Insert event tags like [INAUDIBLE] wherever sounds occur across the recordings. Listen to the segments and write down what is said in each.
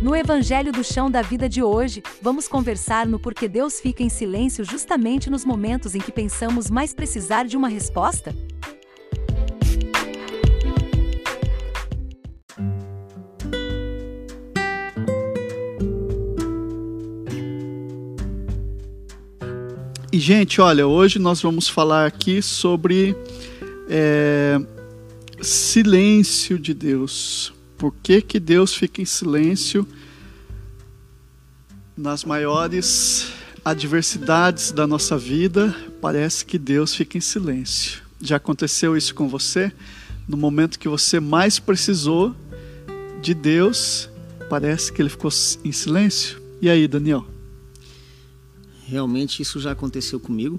No Evangelho do Chão da Vida de hoje, vamos conversar no porquê Deus fica em silêncio justamente nos momentos em que pensamos mais precisar de uma resposta? E, gente, olha, hoje nós vamos falar aqui sobre é, silêncio de Deus. Por que, que Deus fica em silêncio nas maiores adversidades da nossa vida? Parece que Deus fica em silêncio. Já aconteceu isso com você? No momento que você mais precisou de Deus, parece que ele ficou em silêncio? E aí, Daniel? Realmente isso já aconteceu comigo,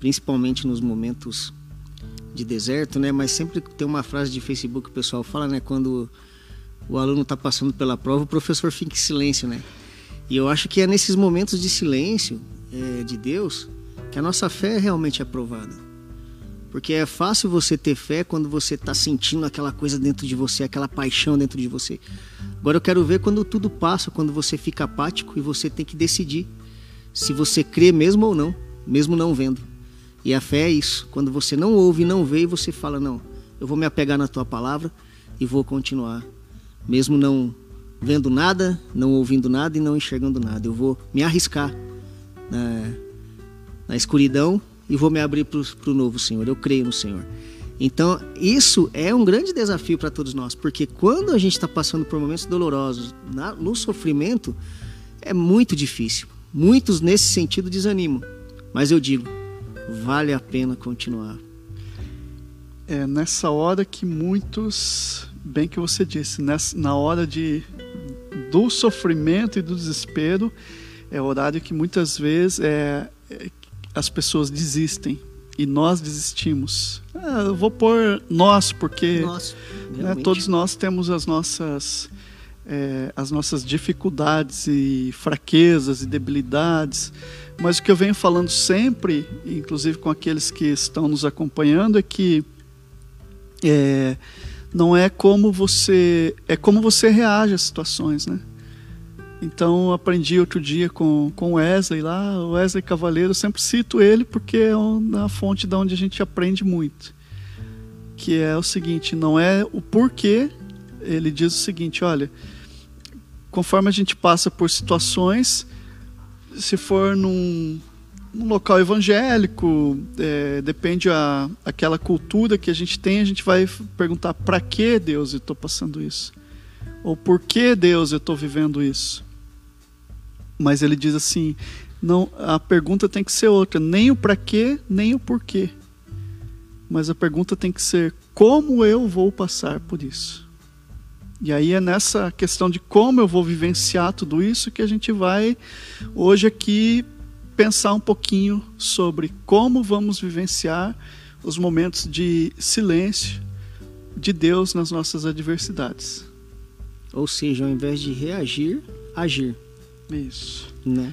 principalmente nos momentos de deserto, né? Mas sempre tem uma frase de Facebook que o pessoal fala, né? Quando o aluno está passando pela prova, o professor fica em silêncio, né? E eu acho que é nesses momentos de silêncio é, de Deus que a nossa fé é realmente aprovada. Porque é fácil você ter fé quando você está sentindo aquela coisa dentro de você, aquela paixão dentro de você. Agora eu quero ver quando tudo passa, quando você fica apático e você tem que decidir se você crê mesmo ou não, mesmo não vendo. E a fé é isso. Quando você não ouve e não vê, você fala: Não, eu vou me apegar na tua palavra e vou continuar mesmo não vendo nada, não ouvindo nada e não enxergando nada. Eu vou me arriscar na, na escuridão e vou me abrir para o novo Senhor. Eu creio no Senhor. Então, isso é um grande desafio para todos nós, porque quando a gente está passando por momentos dolorosos, na, no sofrimento, é muito difícil. Muitos, nesse sentido, desanimam. Mas eu digo, vale a pena continuar. É nessa hora que muitos bem que você disse, nessa, na hora de, do sofrimento e do desespero, é o horário que muitas vezes é, é as pessoas desistem e nós desistimos. Ah, eu vou pôr nós, porque Nossa, né, todos nós temos as nossas, é, as nossas dificuldades e fraquezas e debilidades. Mas o que eu venho falando sempre, inclusive com aqueles que estão nos acompanhando, é que é, não é como você é como você reage às situações, né? Então aprendi outro dia com com Wesley lá, o Wesley Cavaleiro, eu sempre cito ele porque é a fonte da onde a gente aprende muito. Que é o seguinte, não é o porquê, ele diz o seguinte, olha, conforme a gente passa por situações, se for num um local evangélico, é, depende a aquela cultura que a gente tem, a gente vai perguntar para que Deus eu estou passando isso, ou por que Deus eu estou vivendo isso. Mas ele diz assim, não, a pergunta tem que ser outra, nem o para que, nem o porquê. Mas a pergunta tem que ser como eu vou passar por isso. E aí é nessa questão de como eu vou vivenciar tudo isso que a gente vai hoje aqui pensar um pouquinho sobre como vamos vivenciar os momentos de silêncio de Deus nas nossas adversidades. Ou seja, ao invés de reagir, agir. Isso. Né?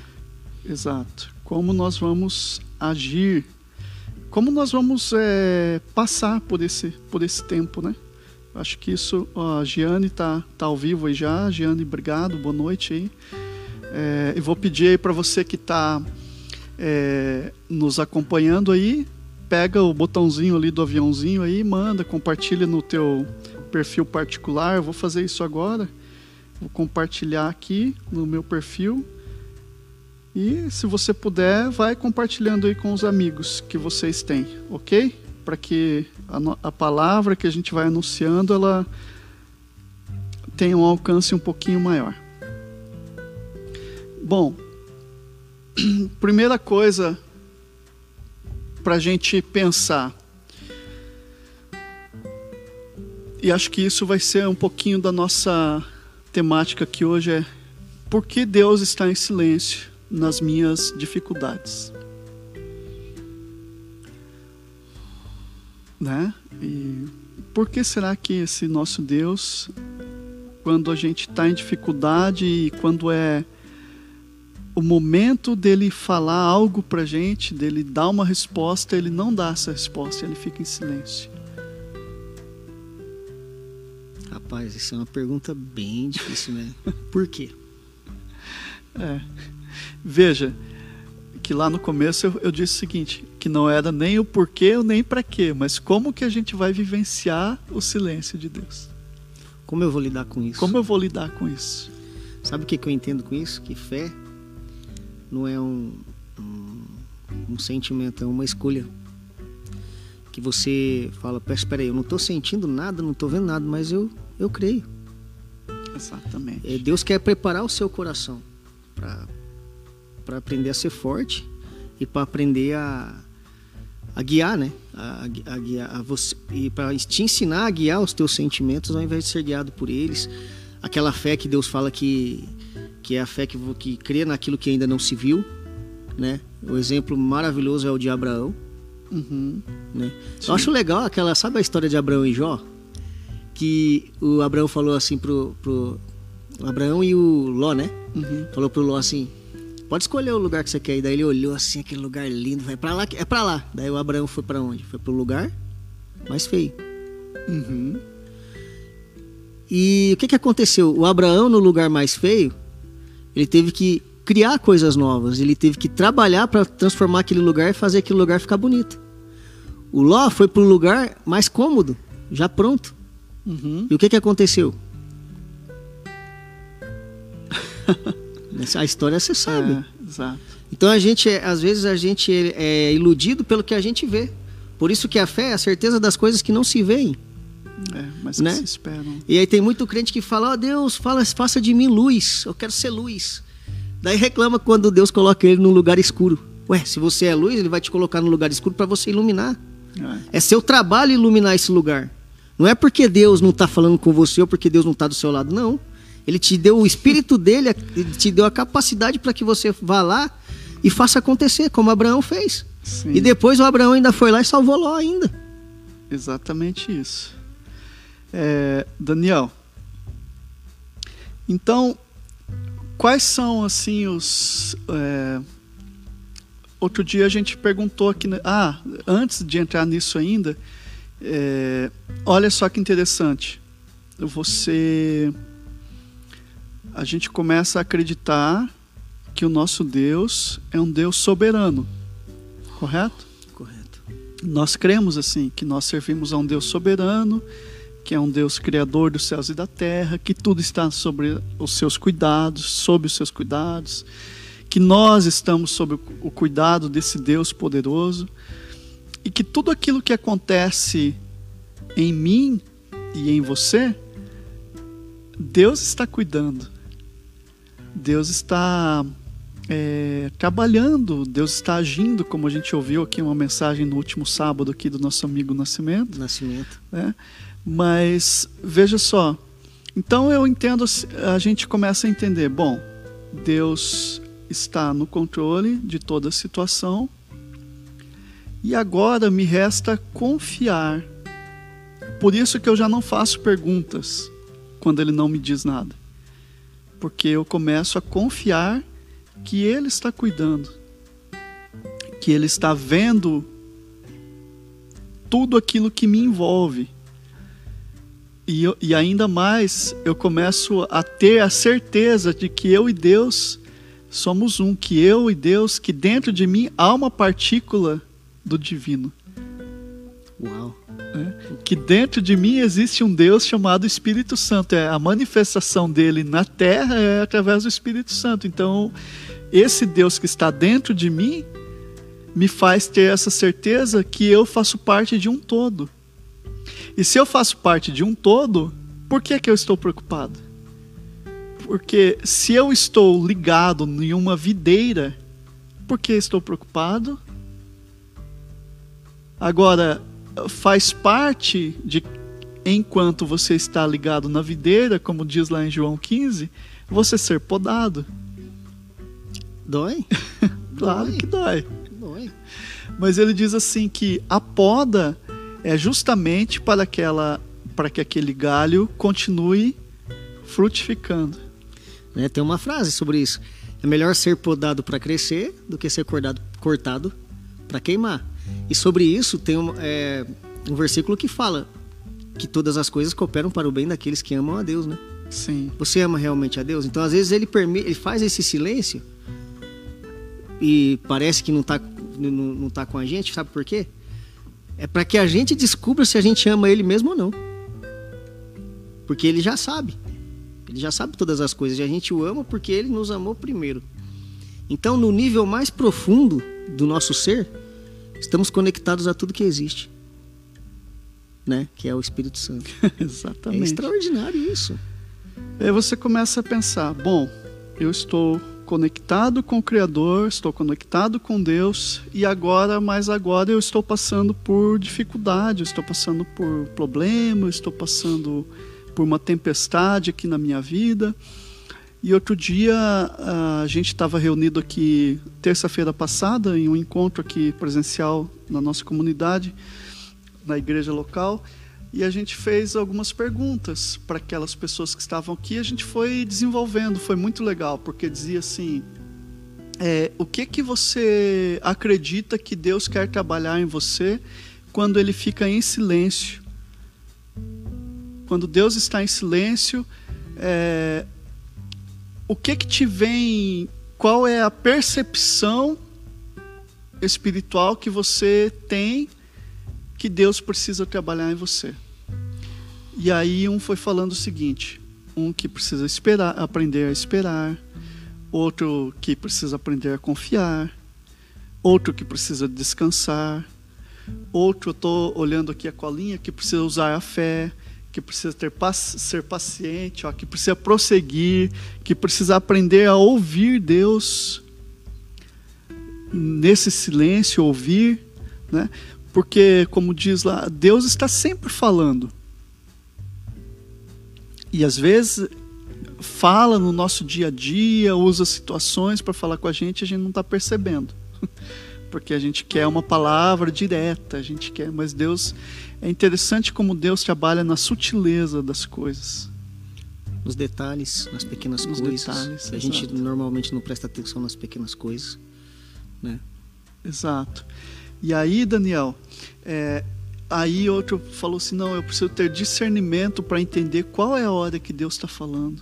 Exato. Como nós vamos agir, como nós vamos é, passar por esse, por esse tempo, né? Acho que isso, ó, a Giane tá, tá ao vivo aí já. Giane, obrigado, boa noite aí. É, eu vou pedir aí para você que está é, nos acompanhando aí, pega o botãozinho ali do aviãozinho aí, manda, compartilha no teu perfil particular. Eu vou fazer isso agora. Vou compartilhar aqui no meu perfil. E se você puder, vai compartilhando aí com os amigos que vocês têm, ok? Para que a, a, palavra que a gente vai anunciando ela tenha um alcance um pouquinho maior. Bom, [CLEARS THROAT] primeira coisa para a gente pensar, e acho que isso vai ser um pouquinho da nossa temática aqui hoje é por que Deus está em silêncio nas minhas dificuldades, né? E por que será que esse nosso Deus, quando a gente está em dificuldade e quando é o momento dele falar algo para gente, dele dar uma resposta, ele não dá essa resposta, ele fica em silêncio. Rapaz, isso é uma pergunta bem difícil, né? Por quê? [LAUGHS] É. Veja, que lá no começo eu, eu, disse o seguinte, que não era nem o porquê nem para quê, mas como que a gente vai vivenciar o silêncio de Deus. Como eu vou lidar com isso? Como eu vou lidar com isso? Sabe o que, que eu entendo com isso? Que fé não é um, um, um sentimento, é uma escolha. Que você fala, espera aí, eu não estou sentindo nada, não estou vendo nada, mas eu, eu creio. Exatamente. É, Deus quer preparar o seu coração para aprender a ser forte e para aprender a, a guiar, né? A, a, guiar a você e para te ensinar a guiar os teus sentimentos ao invés de ser guiado por eles. Aquela fé que Deus fala que que é a fé que, que crê naquilo que ainda não se viu, né? O exemplo maravilhoso é o de Abraão. Uhum. Né? Eu acho legal aquela, sabe a história de Abraão e Jó? Que o Abraão falou assim pro, pro o Abraão e o Ló, né? Uhum. Falou pro Ló assim: pode escolher o lugar que você quer. E daí ele olhou assim, aquele lugar lindo, vai para lá, é para lá. Daí o Abraão foi para onde? Foi pro lugar mais feio. Uhum. E o que que aconteceu? O Abraão no lugar mais feio, ele teve que criar coisas novas, ele teve que trabalhar para transformar aquele lugar e fazer aquele lugar ficar bonito. O Ló foi pro lugar mais cômodo, já pronto. Uhum. E o que que aconteceu? [LAUGHS] a história você sabe. É. Então a gente, às vezes a gente é iludido pelo que a gente vê. Por isso que a fé é a certeza das coisas que não se veem. É, mas Né? se esperam. E aí tem muito crente que fala: "Ó Deus, fala, faça de mim luz. Eu quero ser luz." Daí reclama quando Deus coloca ele num lugar escuro. Ué, se você é luz, ele vai te colocar num lugar escuro para você iluminar. É. É seu trabalho iluminar esse lugar. Não é porque Deus não está falando com você ou porque Deus não está do seu lado, não. Ele te deu o espírito dele, ele te deu a capacidade para que você vá lá e faça acontecer, como Abraão fez. Sim, E depois o Abraão ainda foi lá e salvou Ló ainda. exatamente isso. É, Daniel, então, quais são assim os. é, outro dia a gente perguntou aqui. né? Ah, antes de entrar nisso ainda, é, olha só que interessante. Você. A gente começa a acreditar que o nosso Deus é um Deus soberano, correto? Correto. Nós cremos assim, que nós servimos a um Deus soberano, que é um Deus criador dos céus e da terra, que tudo está sobre os seus cuidados, sob os seus cuidados, que nós estamos sob o cuidado desse Deus poderoso e que tudo aquilo que acontece em mim e em você, Deus está cuidando. Deus está é, trabalhando, Deus está agindo, como a gente ouviu aqui uma mensagem no último sábado aqui do nosso amigo Nascimento, Nascimento. né? Mas veja só, então eu entendo, a gente começa a entender, bom, Deus está no controle de toda a situação e agora me resta confiar. Por isso que eu já não faço perguntas quando ele não me diz nada. Porque eu começo a confiar que ele está cuidando, que ele está vendo tudo aquilo que me envolve. E, eu- e ainda mais, eu começo a ter a certeza de que eu e Deus somos um, que eu e Deus, que dentro de mim há uma partícula do divino. Uau. que dentro de mim existe um Deus chamado Espírito Santo. É a manifestação dele na Terra é através do Espírito Santo. Então, esse Deus que está dentro de mim me faz ter essa certeza que eu faço parte de um todo. E se eu faço parte de um todo, por que que eu estou preocupado? Porque se eu estou ligado em uma videira, por que estou preocupado? Agora, faz parte de enquanto você está ligado na videira, como diz lá em João 15, você ser podado. Dói? [LAUGHS] Claro Dói. que dói. Dói. Mas ele diz assim que a poda é justamente para aquela para que aquele galho continue frutificando. Né, Tem uma frase sobre isso. É melhor ser podado para crescer do que ser cortado, cortado para queimar. E sobre isso tem um, é, um versículo que fala que todas as coisas cooperam para o bem daqueles que amam a Deus, né? Sim. Você ama realmente a Deus? Então, às vezes, ele, permite, ele faz esse silêncio e parece que não está não, não tá com a gente, sabe por quê? É para que a gente descubra se a gente ama ele mesmo ou não. Porque ele já sabe. Ele já sabe todas as coisas e a gente o ama porque ele nos amou primeiro. Então, no nível mais profundo do nosso ser, estamos conectados a tudo que existe. Né? Que é o Espírito Santo. [LAUGHS] Exatamente. É extraordinário isso. Aí você começa a pensar: bom, eu estou conectado com o Criador, estou conectado com Deus e agora, mais agora, eu estou passando por dificuldade, estou passando por problema, estou passando por uma tempestade aqui na minha vida. E outro dia a gente estava reunido aqui terça-feira passada em um encontro aqui presencial na nossa comunidade, na igreja local, e a gente fez algumas perguntas para aquelas pessoas que estavam aqui. A gente foi desenvolvendo, foi muito legal, porque dizia assim: é, o que que você acredita que Deus quer trabalhar em você quando Ele fica em silêncio? Quando Deus está em silêncio, é, o que que te vem? Qual é a percepção espiritual que você tem que Deus precisa trabalhar em você? E aí um foi falando o seguinte: um que precisa esperar, aprender a esperar, outro que precisa aprender a confiar, outro que precisa descansar, outro eu estou olhando aqui a colinha que precisa usar a fé, que precisa ter ser paciente, ó, que precisa prosseguir, que precisa aprender a ouvir Deus nesse silêncio, ouvir, né? Porque como diz lá, Deus está sempre falando. E às vezes fala no nosso dia a dia, usa situações para falar com a gente, a gente não está percebendo. [LAUGHS] Porque a gente quer uma palavra direta, a gente quer, mas Deus é interessante como Deus trabalha na sutileza das coisas. Nos detalhes, nas pequenas Nos coisas. detalhes, a gente exato. normalmente não presta atenção nas pequenas coisas, né? Exato. E aí, Daniel, é, aí outro falou assim: não, eu preciso ter discernimento para entender qual é a hora que Deus está falando,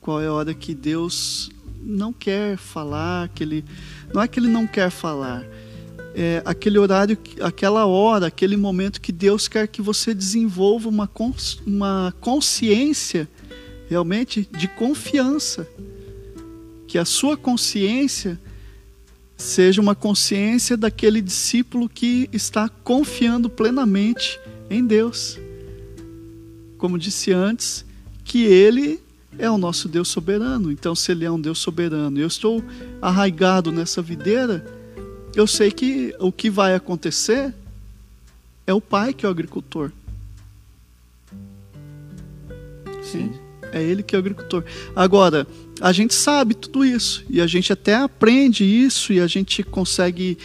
qual é a hora que Deus não quer falar, que ele, não é que ele não quer falar, é aquele horário, aquela hora, aquele momento que Deus quer que você desenvolva uma, cons, uma consciência realmente de confiança, que a sua consciência seja uma consciência daquele discípulo que está confiando plenamente em Deus. Como disse antes, que Ele é o nosso Deus soberano. Então, se Ele é um Deus soberano, eu estou arraigado nessa videira, eu sei que o que vai acontecer é o pai que é o agricultor. Sim. É ele que é o agricultor. Agora, a gente sabe tudo isso e a gente até aprende isso e a gente consegue,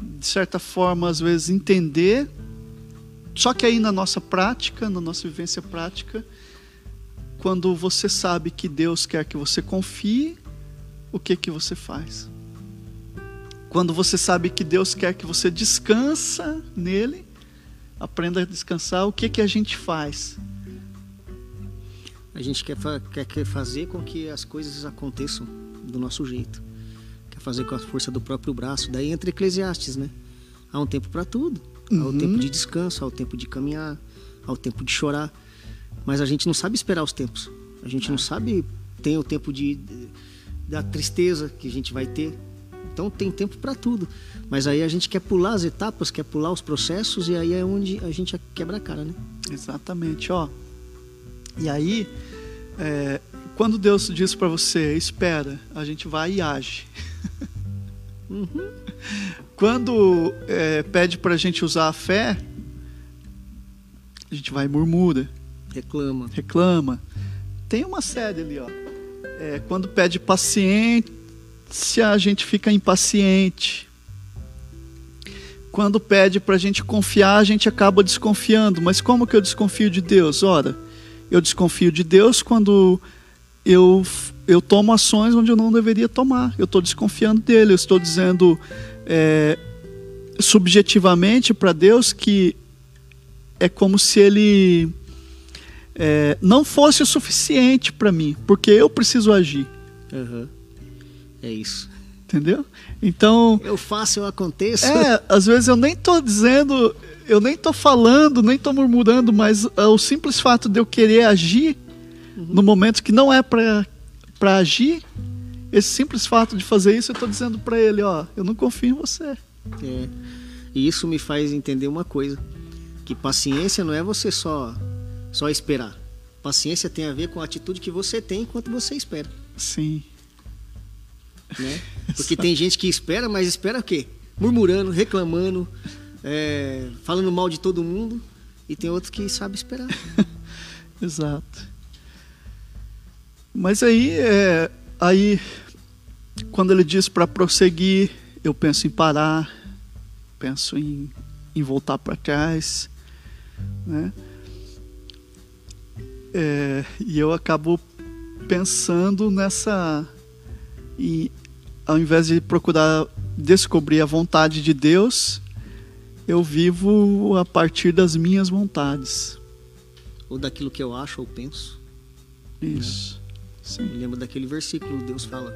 de certa forma, às vezes entender. Só que aí na nossa prática, na nossa vivência prática, quando você sabe que Deus quer que você confie, o que que você faz? Quando você sabe que Deus quer que você descansa nele, aprenda a descansar, o que que a gente faz? A gente quer, quer, quer fazer com que as coisas aconteçam do nosso jeito. Quer fazer com a força do próprio braço. Daí entra Eclesiastes, né? Há um tempo para tudo. Há o Uhum. tempo de descanso, há o tempo de caminhar, há o tempo de chorar. Mas a gente não sabe esperar os tempos. A gente não sabe tem o tempo de, de- da tristeza que a gente vai ter. Então tem tempo para tudo. Mas aí a gente quer pular as etapas, quer pular os processos e aí é onde a gente quebra a cara, né? Exatamente, ó. E aí, é, quando Deus diz para você, espera, a gente vai e age. Quando é, pede para a gente usar a fé, a gente vai e murmura, Reclama. reclama. Tem uma série ali, ó. É, quando pede paciência, a gente fica impaciente. Quando pede para a gente confiar, a gente acaba desconfiando. Mas como que eu desconfio de Deus? Ora, eu desconfio de Deus quando eu, eu tomo ações onde eu não deveria tomar. Eu estou desconfiando dele. Eu estou dizendo é, subjetivamente para Deus que é como se ele é, não fosse o suficiente para mim, porque eu preciso agir. Uhum. É isso. Entendeu? Então. Eu faço, eu aconteço. É, às vezes eu nem tô dizendo, eu nem tô falando, nem tô murmurando, mas é o simples fato de eu querer agir uhum. no momento que não é para agir, esse simples fato de fazer isso, eu tô dizendo para ele, ó, eu não confio em você. É. E isso me faz entender uma coisa, que paciência não é você só só esperar. Paciência tem a ver com a atitude que você tem enquanto você espera. Sim. Né? [LAUGHS] Porque tem gente que espera, mas espera o quê? Murmurando, reclamando, é, falando mal de todo mundo. E tem outro que sabe esperar. [LAUGHS] Exato. Mas aí, é, aí quando ele diz para prosseguir, eu penso em parar, penso em, em voltar para trás, né? É, e eu acabo pensando nessa. E, ao invés de procurar descobrir a vontade de Deus, eu vivo a partir das minhas vontades. Ou daquilo que eu acho ou penso. Isso. Né? Lembro daquele versículo, Deus fala: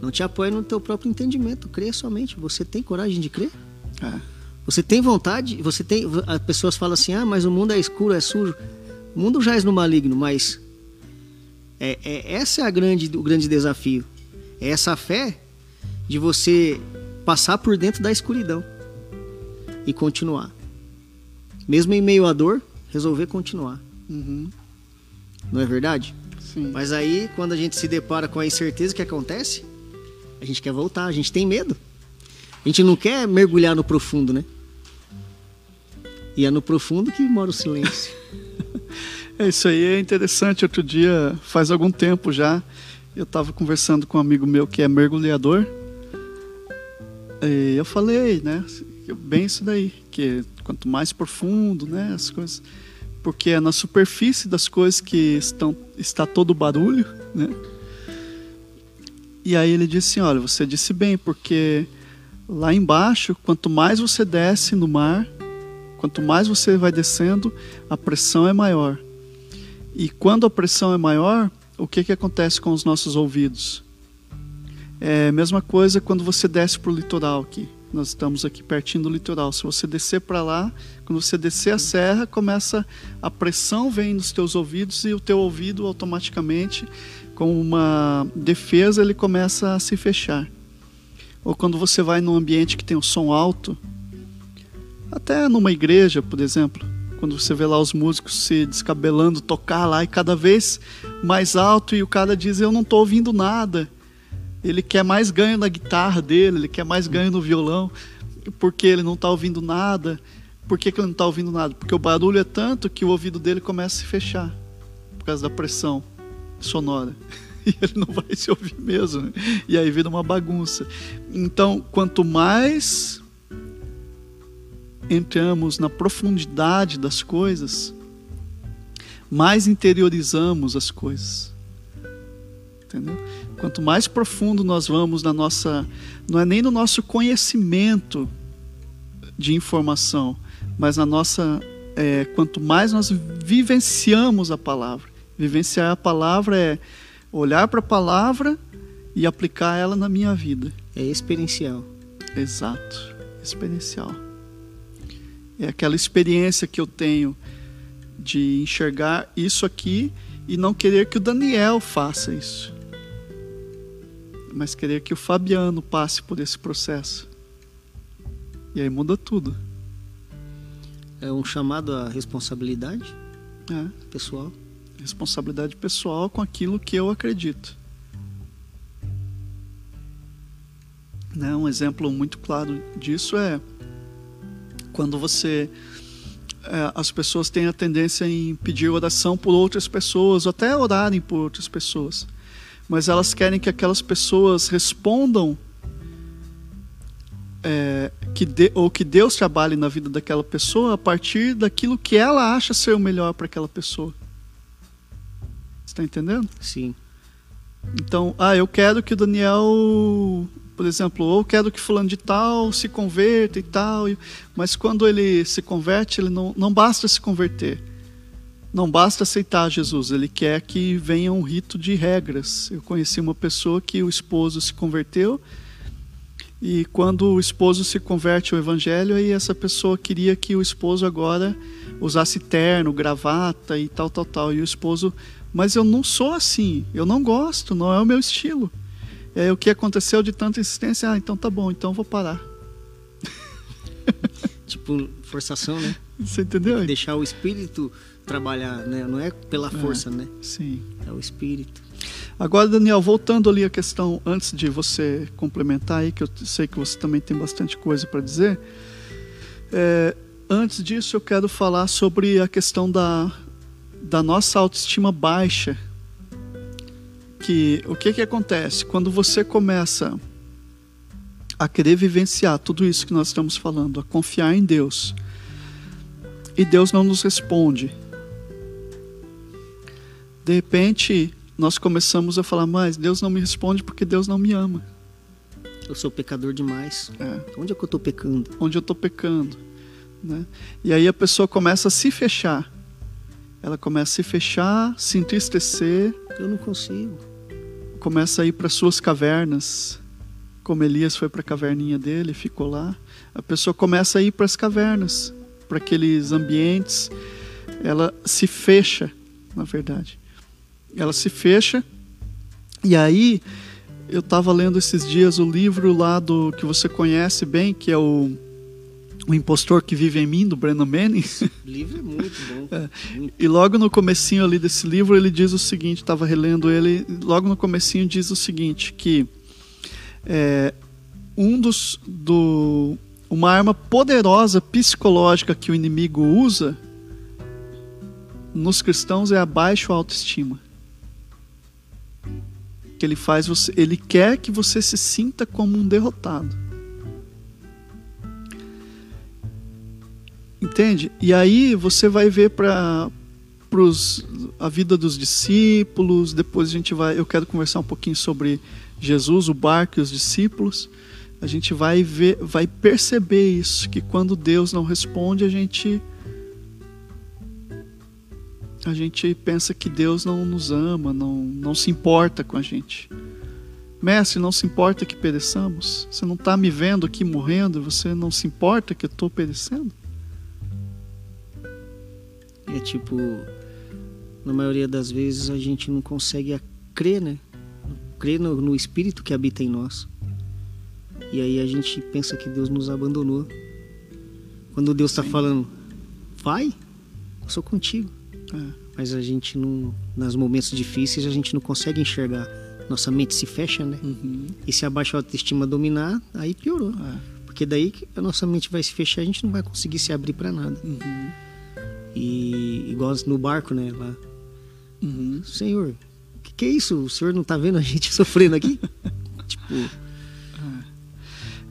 Não te apoie no teu próprio entendimento, creia somente. Você tem coragem de crer? É. Você tem vontade? Você tem. As pessoas falam assim: Ah, mas o mundo é escuro, é sujo. O mundo jaz no maligno, mas é, é, essa é a grande, o grande desafio. É essa fé de você passar por dentro da escuridão e continuar. Mesmo em meio à dor, resolver continuar. Uhum. Não é verdade? Sim. Mas aí, quando a gente se depara com a incerteza que acontece, a gente quer voltar, a gente tem medo. A gente não quer mergulhar no profundo, né? E é no profundo que mora o silêncio. [LAUGHS] É, isso aí é interessante. Outro dia, faz algum tempo já, eu estava conversando com um amigo meu que é mergulhador. E eu falei, né? Bem isso daí, que quanto mais profundo, né? As coisas. Porque é na superfície das coisas que estão, está todo o barulho, né? E aí ele disse assim: olha, você disse bem, porque lá embaixo, quanto mais você desce no mar, quanto mais você vai descendo, a pressão é maior. E quando a pressão é maior, o que, que acontece com os nossos ouvidos? É a mesma coisa quando você desce para o litoral aqui. Nós estamos aqui pertinho do litoral. Se você descer para lá, quando você descer a serra, começa a pressão vem nos teus ouvidos e o teu ouvido automaticamente, com uma defesa, ele começa a se fechar. Ou quando você vai num ambiente que tem o som alto, até numa igreja, por exemplo, quando você vê lá os músicos se descabelando, tocar lá e cada vez mais alto e o cara diz: Eu não estou ouvindo nada. Ele quer mais ganho na guitarra dele, ele quer mais ganho no violão, porque ele não está ouvindo nada. Por que, que ele não está ouvindo nada? Porque o barulho é tanto que o ouvido dele começa a se fechar por causa da pressão sonora. [LAUGHS] E ele não vai se ouvir mesmo. Né? E aí vira uma bagunça. Então, quanto mais entramos na profundidade das coisas, mais interiorizamos as coisas. Entendeu? Quanto mais profundo nós vamos na nossa, não é nem no nosso conhecimento de informação, mas na nossa, é, quanto mais nós vivenciamos a palavra. Vivenciar a palavra é olhar para a palavra e aplicar ela na minha vida. É experiencial. Exato, experiencial. É aquela experiência que eu tenho de enxergar isso aqui e não querer que o Daniel faça isso, mas querer que o Fabiano passe por esse processo. E aí muda tudo. É um chamado à responsabilidade é. pessoal. Responsabilidade pessoal com aquilo que eu acredito. Né? Um exemplo muito claro disso é quando você é, as pessoas têm a tendência em pedir oração por outras pessoas, ou até orarem por outras pessoas, mas elas querem que aquelas pessoas respondam é, que de, ou que Deus trabalhe na vida daquela pessoa a partir daquilo que ela acha ser o melhor para aquela pessoa. Está entendendo? Sim. Então, ah, eu quero que o Daniel Por exemplo, ou quero que fulano de tal se converta e tal, mas quando ele se converte, ele não, não basta se converter. Não basta aceitar Jesus, ele quer que venha um rito de regras. Eu conheci uma pessoa que o esposo se converteu e quando o esposo se converte ao evangelho, aí essa pessoa queria que o esposo agora usasse terno, gravata e tal, tal, tal. E o esposo, mas eu não sou assim, eu não gosto, não é o meu estilo. Aí o que aconteceu de tanta insistência? Ah, então tá bom, então vou parar. tipo, forçação, né? Você entendeu? Deixar o espírito trabalhar, né? Não é pela é, força, é, né? Sim. É o espírito. Agora, Daniel, voltando ali a questão, antes de você complementar aí, que eu sei que você também tem bastante coisa para dizer, é, antes disso eu quero falar sobre a questão da, da nossa autoestima baixa. Que o que, que acontece? Quando você começa a querer vivenciar tudo isso que nós estamos falando, a confiar em Deus, e Deus não nos responde, de repente, nós começamos a falar, mas Deus não me responde porque Deus não me ama. Eu sou pecador demais. É. Onde é que eu estou pecando? Onde eu estou pecando. Né? E aí a pessoa começa a se fechar. Ela começa a se fechar, se entristecer. Eu não consigo. Começa a ir para suas cavernas. Como Elias foi para a caverninha dele, ficou lá. A pessoa começa a ir para as cavernas, para aqueles ambientes. Ela se fecha, na verdade ela se fecha. E aí, eu estava lendo esses dias o livro lá do que você conhece bem, que é o o Impostor que Vive em Mim, do Brandon Manning. Livro é muito [LAUGHS] bom. É. E logo no comecinho ali desse livro, ele diz o seguinte, estava relendo ele, logo no comecinho diz o seguinte, que é, um dos... Do, uma arma poderosa psicológica que o inimigo usa nos cristãos é a baixa autoestima que ele faz você, ele quer que você se sinta como um derrotado. Entende? E aí você vai ver para a vida dos discípulos, depois a gente vai, eu quero conversar um pouquinho sobre Jesus, o barco e os discípulos. A gente vai ver, vai perceber isso, que quando Deus não responde, a gente a gente pensa que Deus não nos ama, não, não se importa com a gente. Mestre, não se importa que pereçamos? Você não está me vendo aqui morrendo? Você não se importa que eu estou perecendo? É tipo, na maioria das vezes a gente não consegue crer, né? Crer no, no Espírito que habita em nós. E aí a gente pensa que Deus nos abandonou. Quando Deus está falando, vai, eu sou contigo. É. Mas a gente não, nos momentos difíceis, a gente não consegue enxergar. Nossa mente se fecha, né? Uhum. E se a baixa autoestima dominar, aí piorou. É. Porque daí que a nossa mente vai se fechar, a gente não vai conseguir se abrir para nada. Uhum. E igual no barco, né? Lá. Uhum. Senhor, o que, que, é isso? O senhor não tá vendo a gente [LAUGHS] sofrendo aqui? [LAUGHS] tipo.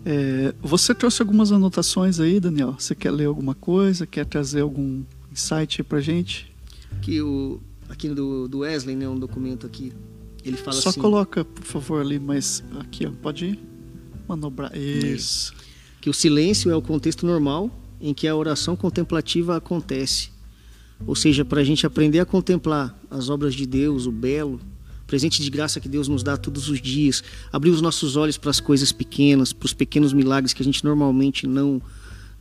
É, você trouxe algumas anotações aí, Daniel? Você quer ler alguma coisa? Quer trazer algum insight aí pra gente? Que o aqui do, do Wesley, né, um documento aqui, ele fala Só assim. Só coloca, por favor, ali, mas aqui, ó, pode manobrar. Isso. Que o silêncio é o contexto normal em que a oração contemplativa acontece. Ou seja, para a gente aprender a contemplar as obras de Deus, o belo, presente de graça que Deus nos dá todos os dias, abrir os nossos olhos para as coisas pequenas, para os pequenos milagres que a gente normalmente não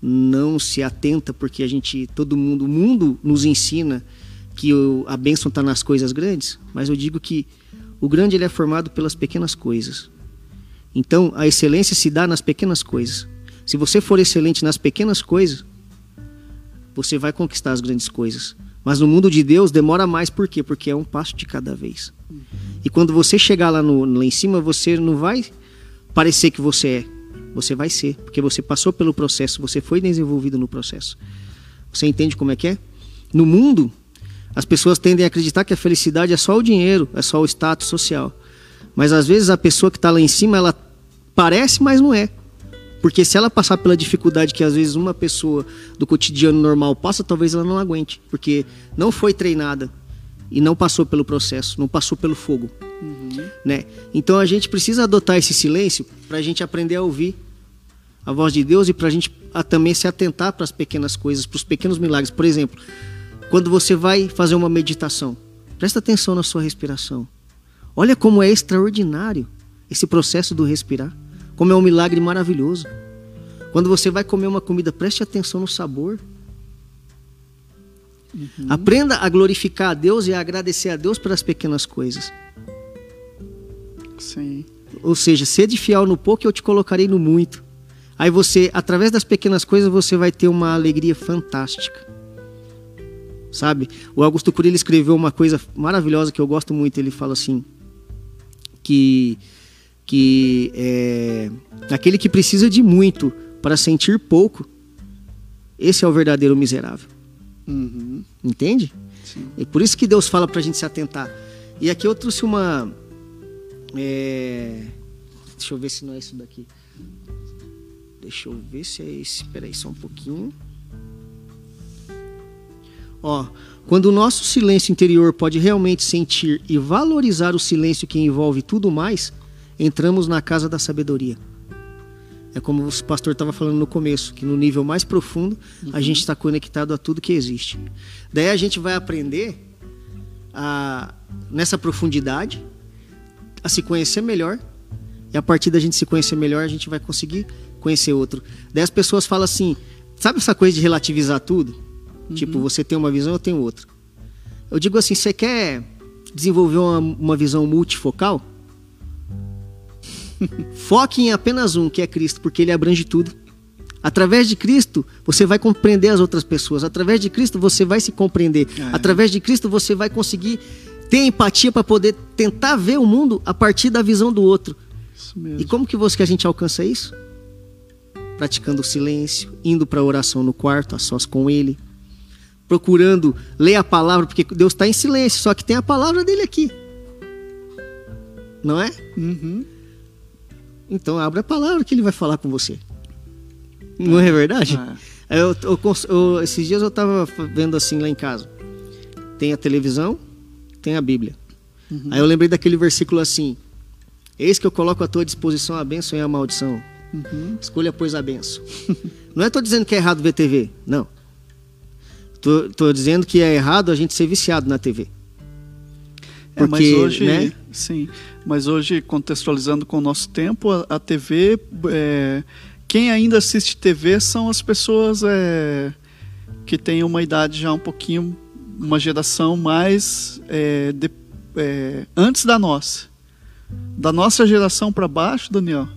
não se atenta, porque a gente, todo mundo, o mundo nos ensina que o, a bênção está nas coisas grandes, mas eu digo que o grande ele é formado pelas pequenas coisas. Então, a excelência se dá nas pequenas coisas. Se você for excelente nas pequenas coisas, você vai conquistar as grandes coisas. Mas no mundo de Deus demora mais, por quê? Porque é um passo de cada vez. E quando você chegar lá, no, lá em cima, você não vai parecer que você é. Você vai ser, porque você passou pelo processo, você foi desenvolvido no processo. Você entende como é que é? No mundo, as pessoas tendem a acreditar que a felicidade é só o dinheiro, é só o status social. Mas às vezes a pessoa que está lá em cima, ela parece, mas não é. Porque se ela passar pela dificuldade que às vezes uma pessoa do cotidiano normal passa, talvez ela não aguente. Porque não foi treinada e não passou pelo processo, não passou pelo fogo. Né? Então a gente precisa adotar esse silêncio para a gente aprender a ouvir a voz de Deus e para a gente também se atentar para as pequenas coisas, para os pequenos milagres. Por exemplo, quando você vai fazer uma meditação, presta atenção na sua respiração. Olha como é extraordinário esse processo do respirar, como é um milagre maravilhoso. Quando você vai comer uma comida, preste atenção no sabor. Uhum. Aprenda a glorificar a Deus e a agradecer a Deus pelas pequenas coisas. Sim. Ou seja, sede fiel no pouco eu te colocarei no muito. Aí você, através das pequenas coisas, você vai ter uma alegria fantástica. Sabe? O Augusto Cury escreveu uma coisa maravilhosa que eu gosto muito. Ele fala assim: que, que é, aquele que precisa de muito para sentir pouco, esse é o verdadeiro miserável. Uhum. Entende? Sim. É por isso que Deus fala para a gente se atentar. E aqui eu trouxe uma. É... Deixa eu ver se não é isso daqui. Deixa eu ver se é esse. Peraí, só um pouquinho. Ó, quando o nosso silêncio interior pode realmente sentir e valorizar o silêncio que envolve tudo mais, entramos na casa da sabedoria. É como o pastor estava falando no começo, que no nível mais profundo uhum. a gente está conectado a tudo que existe. Daí a gente vai aprender a, nessa profundidade a se conhecer melhor e a partir da gente se conhecer melhor a gente vai conseguir conhecer outro. Daí as pessoas falam assim, sabe essa coisa de relativizar tudo? Uhum. Tipo, você tem uma visão, eu tenho outra. Eu digo assim, você quer desenvolver uma, uma visão multifocal? [LAUGHS] Foque em apenas um, que é Cristo, porque ele abrange tudo. Através de Cristo, você vai compreender as outras pessoas. Através de Cristo, você vai se compreender. É. Através de Cristo, você vai conseguir ter empatia para poder tentar ver o mundo a partir da visão do outro. E como que você que a gente alcança isso? Praticando o silêncio, indo para a oração no quarto, a sós com Ele, procurando ler a palavra, porque Deus está em silêncio, só que tem a palavra dele aqui. Não é? Uhum. Então abre a palavra que ele vai falar com você. Não é verdade? É. Eu, eu, eu, esses dias eu estava vendo assim lá em casa. Tem a televisão, tem a Bíblia. Uhum. Aí eu lembrei daquele versículo assim: Eis que eu coloco à tua disposição a bênção e a maldição. Uhum. Escolha, pois, a bênção. [LAUGHS] não é tô dizendo que é errado ver TV, não. Tô, tô dizendo que é errado a gente ser viciado na TV. Porque, é, mas hoje, né? sim, mas hoje contextualizando com o nosso tempo, a, a TV, é, quem ainda assiste TV são as pessoas é, que têm uma idade já um pouquinho, uma geração mais é, de, é, antes da nossa. Da nossa geração para baixo, Daniel,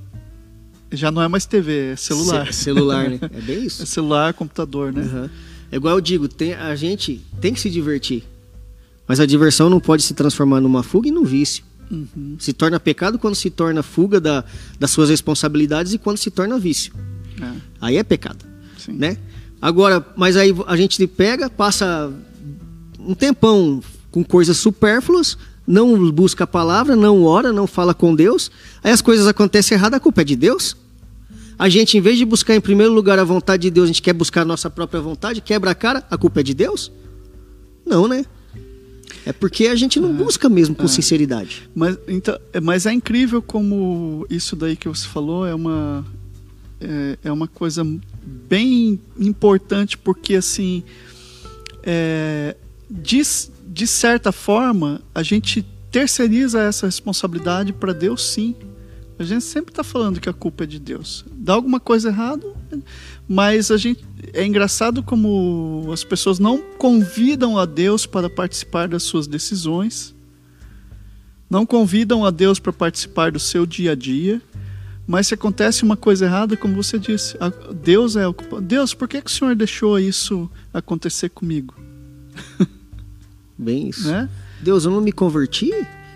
já não é mais TV, é celular. C celular, né? [LAUGHS] É bem isso. É celular, computador, né? Uhum. É igual eu digo, tem, a gente tem que se divertir. Mas a diversão não pode se transformar numa fuga e num vício. Uhum. Se torna pecado quando se torna fuga da, das suas responsabilidades e quando se torna vício. É. Aí é pecado. Sim. Né? Agora, mas aí a gente pega, passa um tempão com coisas supérfluas, não busca a palavra, não ora, não fala com Deus, aí as coisas acontecem errado, a culpa é de Deus? A gente, em vez de buscar em primeiro lugar a vontade de Deus, a gente quer buscar a nossa própria vontade, quebra a cara, a culpa é de Deus? Não, né? É porque a gente não é, busca mesmo com é. sinceridade. Mas, então, é, mas é incrível como isso daí que você falou é uma, é, é uma coisa bem importante, porque assim, é, de, de certa forma, a gente terceiriza essa responsabilidade para Deus sim. A gente sempre está falando que a culpa é de Deus. Dá alguma coisa errada, mas a gente é engraçado como as pessoas não convidam a Deus para participar das suas decisões, não convidam a Deus para participar do seu dia a dia. Mas se acontece uma coisa errada, como você disse, Deus é o culpado. Deus, por que, que o Senhor deixou isso acontecer comigo? [LAUGHS] Bem isso. Né? Deus, eu não me converti?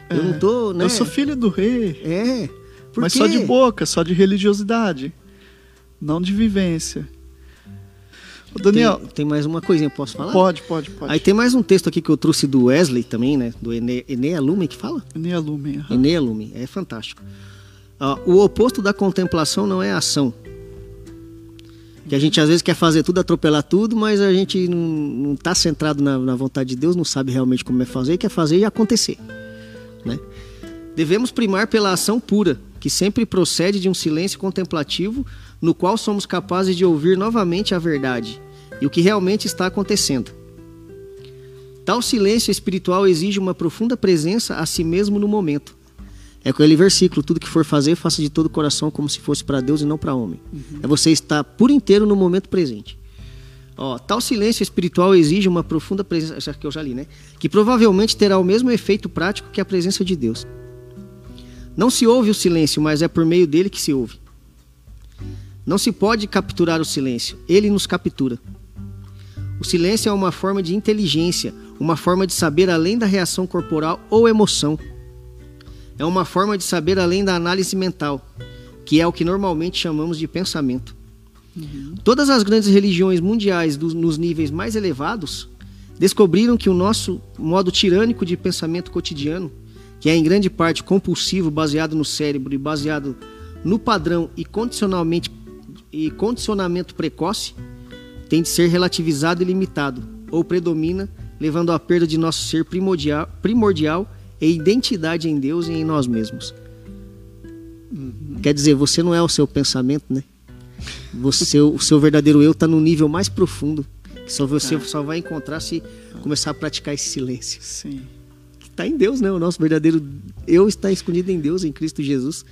Eu não tô, né? Eu sou filho do rei. É. Por mas quê? só de boca, só de religiosidade, não de vivência. Ô, Daniel. Tem, tem, mais uma coisinha, posso falar? Pode, pode, pode. Aí tem mais um texto aqui que eu trouxe do Wesley também, né? Do Ene, Enea Lume que fala? Enea Lume. Uhum. Enea Lume, é fantástico. O oposto da contemplação não é a ação. Que a gente às vezes quer fazer tudo, atropelar tudo, mas a gente não está centrado na, na, vontade de Deus, não sabe realmente como é fazer, quer fazer e acontecer. Né? Devemos primar pela ação pura, que sempre procede de um silêncio contemplativo, no qual somos capazes de ouvir novamente a verdade e o que realmente está acontecendo. Tal silêncio espiritual exige uma profunda presença a si mesmo no momento. É aquele versículo: tudo que for fazer, faça de todo o coração, como se fosse para Deus e não para homem. Uhum. É você estar por inteiro no momento presente. Ó, tal silêncio espiritual exige uma profunda presença, que eu já li, né? Que provavelmente terá o mesmo efeito prático que a presença de Deus. Não se ouve o silêncio, mas é por meio dele que se ouve. Não se pode capturar o silêncio, ele nos captura. O silêncio é uma forma de inteligência, uma forma de saber além da reação corporal ou emoção. É uma forma de saber além da análise mental, que é o que normalmente chamamos de pensamento. Uhum. Todas as grandes religiões mundiais do, nos níveis mais elevados descobriram que o nosso modo tirânico de pensamento cotidiano, que é em grande parte compulsivo, baseado no cérebro e baseado no padrão e condicionalmente e condicionamento precoce, tem de ser relativizado e limitado, ou predomina, levando à perda de nosso ser primordial, primordial e identidade em Deus e em nós mesmos. Uhum. Quer dizer, você não é o seu pensamento, né? Você, o seu verdadeiro eu está no nível mais profundo, que só você é. só vai encontrar se começar a praticar esse silêncio. Sim. Está em Deus, né? O nosso verdadeiro eu está escondido em Deus, em Cristo Jesus.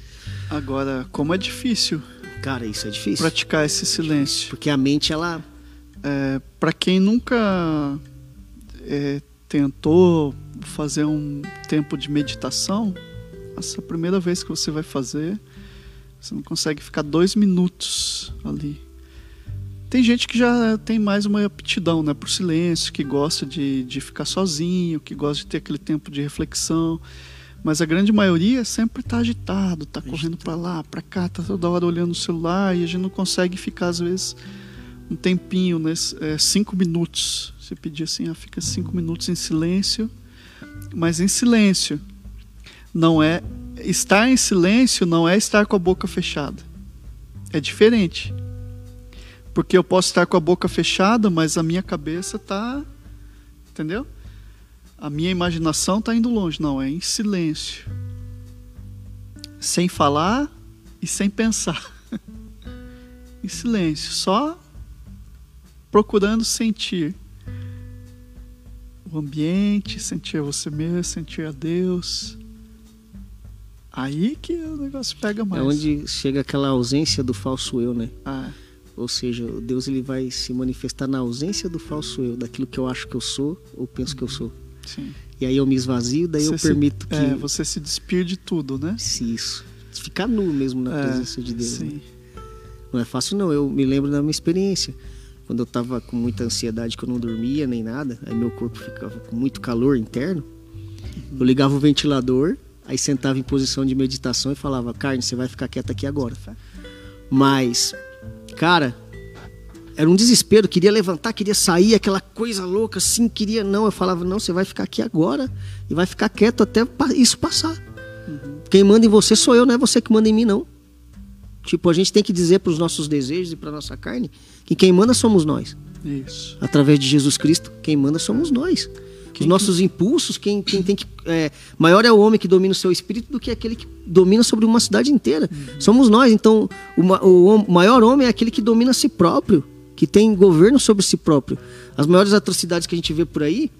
Agora, como é difícil. Cara, isso é difícil. Praticar esse silêncio. Porque a mente, ela. É, Para quem nunca é, tentou fazer um tempo de meditação, essa a primeira vez que você vai fazer você não consegue ficar dois minutos ali. Tem gente que já tem mais uma aptidão né, por silêncio, que gosta de, de ficar sozinho, que gosta de ter aquele tempo de reflexão. Mas a grande maioria sempre está agitado, está correndo para lá, para cá, está toda hora olhando o celular e a gente não consegue ficar, às vezes, um tempinho, né, é, cinco minutos. Você pedir assim, ah, fica cinco minutos em silêncio, mas em silêncio. Não é estar em silêncio não é estar com a boca fechada. É diferente. Porque eu posso estar com a boca fechada, mas a minha cabeça está. Entendeu? A minha imaginação está indo longe. Não, é em silêncio. Sem falar e sem pensar. [LAUGHS] em silêncio. Só procurando sentir o ambiente, sentir você mesmo, sentir a Deus Aí que o negócio pega mais. É onde chega aquela ausência do falso eu, né? Ah. Ou seja, Deus ele vai se manifestar na ausência do falso eu, daquilo que eu acho que eu sou ou penso que eu sou. Sim. E aí eu me esvazio, daí você eu permito se, que. É, você se despir de tudo, né? Isso. Ficar nu mesmo na é, presença de Deus. Sim. Né? Não é fácil, não. Eu me lembro da minha experiência. Quando eu tava com muita ansiedade, que eu não dormia nem nada, aí meu corpo ficava com muito calor interno. Eu ligava o ventilador Aí sentava em posição de meditação e falava: Carne, você vai ficar quieta aqui agora. Mas, cara, era um desespero. Queria levantar, queria sair, aquela coisa louca assim. Queria. Não, eu falava: Não, você vai ficar aqui agora e vai ficar quieto até isso passar. Uhum. Quem manda em você sou eu, não é você que manda em mim, não. Tipo, a gente tem que dizer para os nossos desejos e para nossa carne que quem manda somos nós. Isso. Através de Jesus Cristo, quem manda somos nós. Quem, Os nossos impulsos, quem, quem tem que. É, maior é o homem que domina o seu espírito do que aquele que domina sobre uma cidade inteira. Uhum. Somos nós. Então, o, o maior homem é aquele que domina a si próprio, que tem governo sobre si próprio. As maiores atrocidades que a gente vê por aí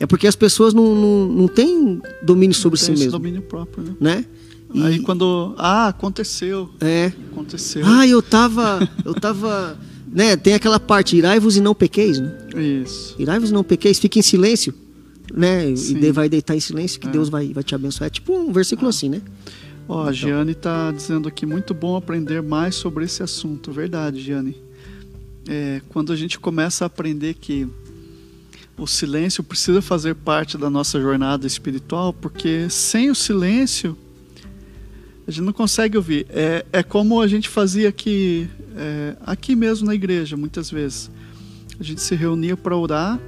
é porque as pessoas não, não, não têm domínio sobre não si mesmo. domínio próprio, né? né? E... Aí quando. Ah, aconteceu. É. Aconteceu. Ah, eu tava. Eu tava. [LAUGHS] né? Tem aquela parte, irai-vos e não pequeis, né? Isso. Irai-vos e não pequeis, fique em silêncio né? Sim. E vai deitar em silêncio que é. Deus vai, vai te abençoar. É tipo um versículo ah. assim, né? Ó, a então. Giane está dizendo aqui, muito bom aprender mais sobre esse assunto. Verdade, Giane. É, quando a gente começa a aprender que o silêncio precisa fazer parte da nossa jornada espiritual, porque sem o silêncio a gente não consegue ouvir. É, é como a gente fazia aqui, é, aqui mesmo na igreja, muitas vezes. A gente se reunia para orar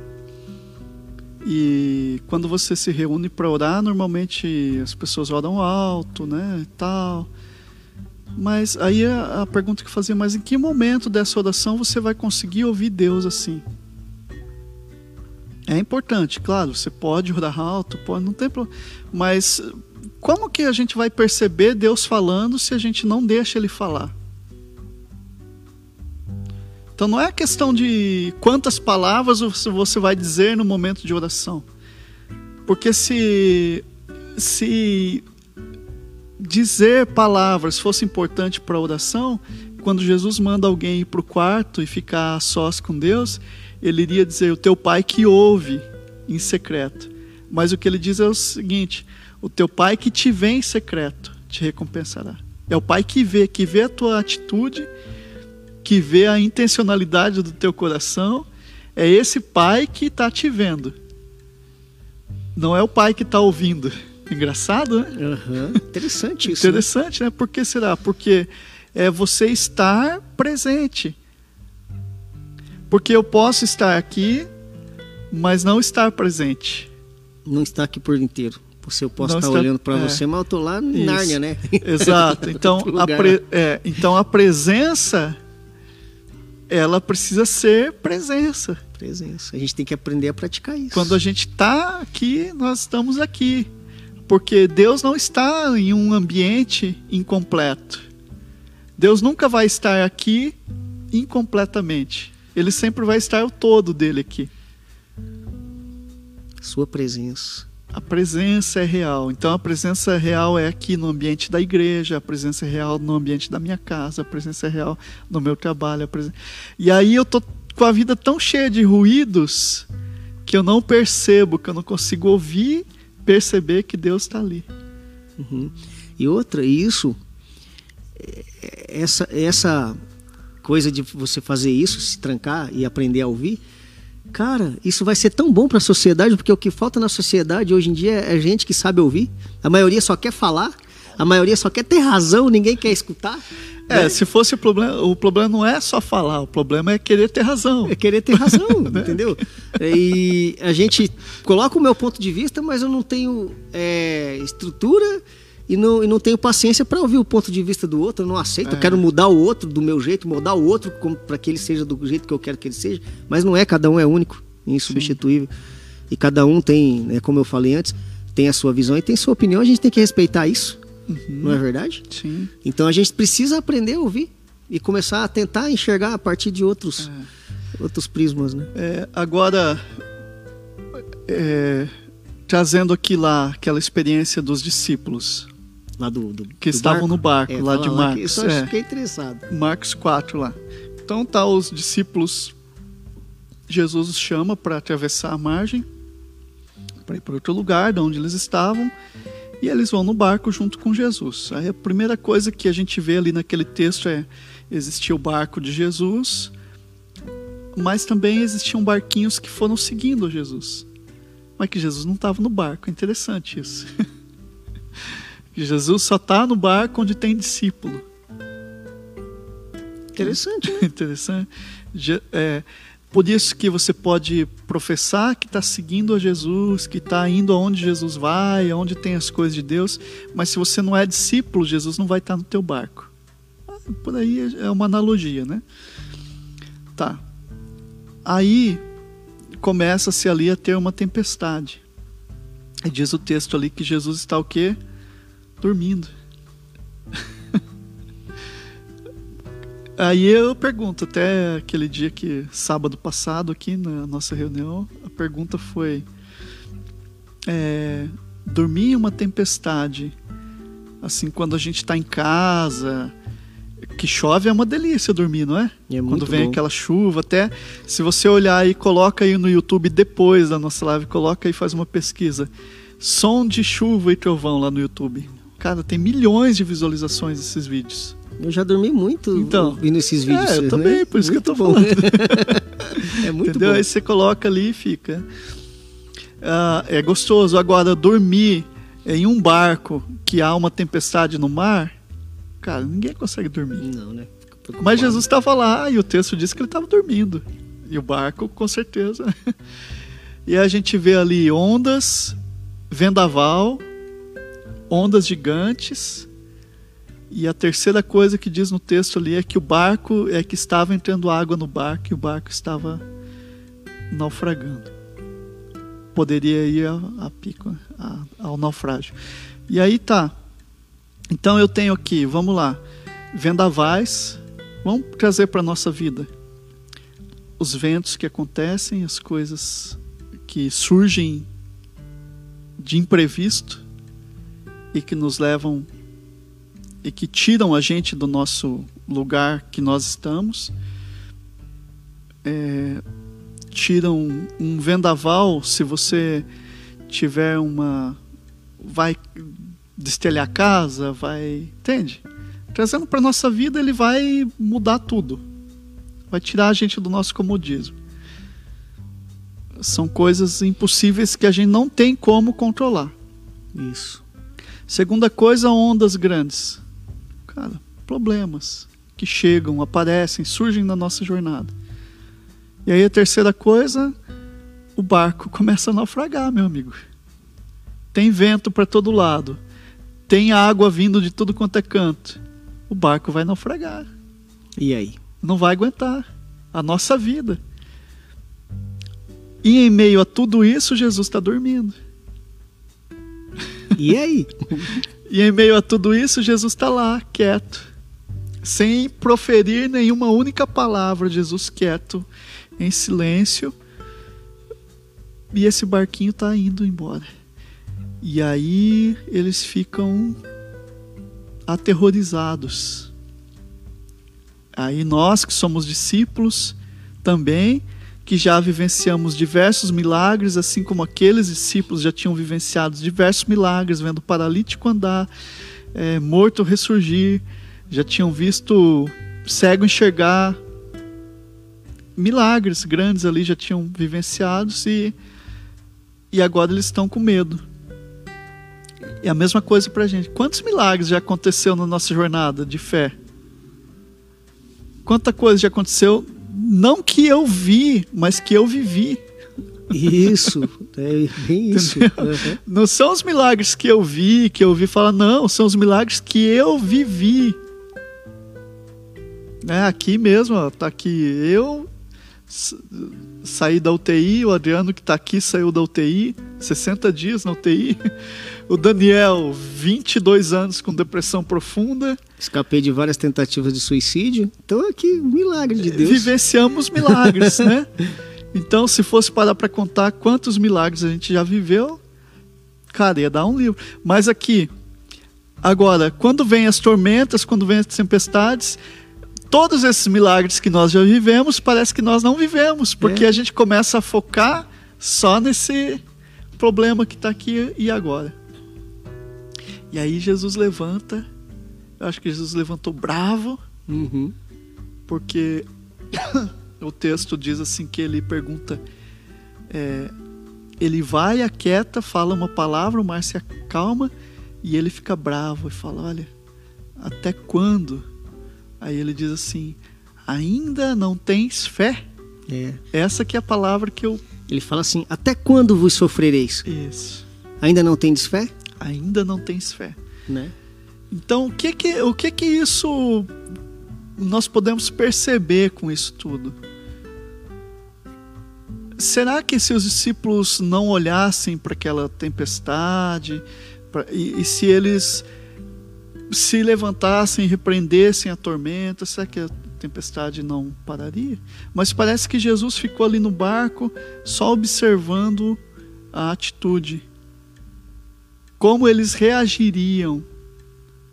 e quando você se reúne para orar, normalmente as pessoas oram alto, né, e tal. Mas aí a, a pergunta que eu fazia, mas em que momento dessa oração você vai conseguir ouvir Deus assim? É importante, claro, você pode orar alto, pode, não tem problema. Mas como que a gente vai perceber Deus falando se a gente não deixa ele falar? Então não é questão de quantas palavras você vai dizer no momento de oração. Porque se se dizer palavras fosse importante para a oração, quando Jesus manda alguém ir para o quarto e ficar sós com Deus, ele iria dizer: O teu pai que ouve em secreto. Mas o que ele diz é o seguinte: O teu pai que te vê em secreto te recompensará. É o pai que vê, que vê a tua atitude, que vê a intencionalidade do teu coração. É esse pai que está te vendo. Não é o pai que está ouvindo. [LAUGHS] Engraçado, né? Uhum. [LAUGHS] Interessante isso. Né? Interessante, né? né? Por que será? Porque é você estar presente. Porque eu posso estar aqui, mas não estar presente. Não estar aqui por inteiro. Você eu posso não estar, estar olhando para é, você, mas eu estou lá em. Nárnia, né? [LAUGHS] Exato. Então a, pre, é, então a presença ela precisa ser presença. Presença. A gente tem que aprender a praticar isso. Quando a gente está aqui, nós estamos aqui. Porque Deus não está em um ambiente incompleto. Deus nunca vai estar aqui incompletamente. Ele sempre vai estar o todo dele aqui. Sua presença. A presença é real. Então a presença real é aqui no ambiente da igreja, a presença é real no ambiente da minha casa, a presença é real no meu trabalho. E aí eu tô com a vida tão cheia de ruídos que eu não percebo, que eu não consigo ouvir, perceber que Deus está ali. Uhum. E outra, isso, é, essa, essa coisa de você fazer isso, se trancar e aprender a ouvir, cara, isso vai ser tão bom para a sociedade, porque o que falta na sociedade hoje em dia é gente que sabe ouvir. A maioria só quer falar, a maioria só quer ter razão, ninguém quer escutar. É, né? se fosse o problema, o problema não é só falar, o problema é querer ter razão. É querer ter razão, [LAUGHS] [LAUGHS] entendeu? E a gente coloca o meu ponto de vista, mas eu não tenho é, estrutura e não, e não tenho paciência para ouvir o ponto de vista do outro, eu não aceito, é. eu quero mudar o outro do meu jeito, mudar o outro para que ele seja do jeito que eu quero que ele seja, mas não é, cada um é único, insubstituível. Sim. E cada um tem, né, como eu falei antes, tem a sua visão e tem sua opinião, a gente tem que respeitar isso, uhum. não é verdade? Sim. Então a gente precisa aprender a ouvir e começar a tentar enxergar a partir de outros, é. outros prismas, né? É, agora, é, trazendo aqui lá aquela experiência dos discípulos, Lá do, do que do estavam barco? no barco, é, lá de Marcos. Eu só é. fiquei interessado. Marcos 4 lá. Então tá os discípulos, Jesus os chama para atravessar a margem, para ir para outro lugar, de onde eles estavam, e eles vão no barco junto com Jesus. Aí a primeira coisa que a gente vê ali naquele texto é existia o barco de Jesus, mas também existiam barquinhos que foram seguindo Jesus. Mas que Jesus não estava no barco. É interessante isso. [LAUGHS] Jesus só está no barco onde tem discípulo. Interessante, né? [LAUGHS] Interessante. É, por isso que você pode professar que está seguindo a Jesus, que está indo aonde Jesus vai, aonde tem as coisas de Deus, mas se você não é discípulo, Jesus não vai estar tá no teu barco. Por aí é uma analogia, né? Tá. Aí começa-se ali a ter uma tempestade. E diz o texto ali que Jesus está o quê? Dormindo. Aí eu pergunto, até aquele dia que, sábado passado, aqui na nossa reunião, a pergunta foi: é, dormir em uma tempestade, assim, quando a gente está em casa, que chove é uma delícia dormir, não é? é quando vem bom. aquela chuva, até se você olhar aí, coloca aí no YouTube depois da nossa live, coloca e faz uma pesquisa. Som de chuva e trovão lá no YouTube. Cara, tem milhões de visualizações desses vídeos. Eu já dormi muito então, vendo esses vídeos. É, eu né? também, por isso muito que eu tô bom. falando. [LAUGHS] é muito Entendeu? bom. Aí você coloca ali e fica. Ah, é gostoso. Agora, dormir em um barco que há uma tempestade no mar, cara, ninguém consegue dormir. Não, né? Mas Jesus estava lá e o texto diz que ele estava dormindo. E o barco, com certeza. [LAUGHS] e a gente vê ali ondas, vendaval, ondas gigantes. E a terceira coisa que diz no texto ali é que o barco é que estava entrando água no barco e o barco estava naufragando. poderia ir a, a pico, a, ao naufrágio. E aí tá. Então eu tenho aqui, vamos lá, vendavais, vamos trazer para a nossa vida os ventos que acontecem, as coisas que surgem de imprevisto e que nos levam e que tiram a gente do nosso lugar que nós estamos. É, tiram um vendaval se você tiver uma vai destelhar a casa, vai, entende? Trazendo para nossa vida, ele vai mudar tudo. Vai tirar a gente do nosso comodismo. São coisas impossíveis que a gente não tem como controlar. Isso. Segunda coisa, ondas grandes. Cara, problemas que chegam, aparecem, surgem na nossa jornada. E aí a terceira coisa, o barco [LAUGHS] começa a naufragar, meu amigo. Tem vento para todo lado. Tem água vindo de tudo quanto é canto. O barco vai naufragar. E aí? Não vai aguentar a nossa vida. E em meio a tudo isso, Jesus está dormindo. E aí? e em meio a tudo isso, Jesus está lá, quieto, sem proferir nenhuma única palavra. Jesus quieto, em silêncio. E esse barquinho está indo embora. E aí eles ficam aterrorizados. Aí nós que somos discípulos também, que já vivenciamos diversos milagres, assim como aqueles discípulos já tinham vivenciado diversos milagres, vendo paralítico andar, é, morto ressurgir, já tinham visto cego enxergar, milagres grandes ali já tinham vivenciados e, e agora eles estão com medo. E a mesma coisa para a gente. Quantos milagres já aconteceu na nossa jornada de fé? Quanta coisa já aconteceu não que eu vi, mas que eu vivi. Isso, é bem [LAUGHS] isso. Uhum. Não são os milagres que eu vi, que eu vi falar, não, são os milagres que eu vivi. É, aqui mesmo, ó, tá aqui eu saí da UTI, o Adriano que está aqui saiu da UTI, 60 dias na UTI. [LAUGHS] O Daniel, 22 anos com depressão profunda. Escapei de várias tentativas de suicídio. Então aqui, um milagre de Deus. Vivenciamos milagres, né? Então, se fosse parar para contar quantos milagres a gente já viveu, cara, ia dar um livro. Mas aqui, agora, quando vem as tormentas, quando vem as tempestades, todos esses milagres que nós já vivemos, parece que nós não vivemos, porque é. a gente começa a focar só nesse problema que está aqui e agora. E aí Jesus levanta. Eu acho que Jesus levantou bravo, uhum. porque [COUGHS] o texto diz assim que ele pergunta, é, ele vai, aquieta, fala uma palavra, o mar se acalma e ele fica bravo e fala, olha, até quando? Aí ele diz assim, ainda não tens fé? É. Essa que é a palavra que eu... Ele fala assim, até quando vos sofrereis? Isso. Ainda não tendes fé? Ainda não tens fé. Né? Então, o que que, o que que isso nós podemos perceber com isso tudo? Será que se os discípulos não olhassem para aquela tempestade pra, e, e, se eles se levantassem e repreendessem a tormenta, será que a tempestade não pararia? Mas parece que Jesus ficou ali no barco só observando a atitude como eles reagiriam.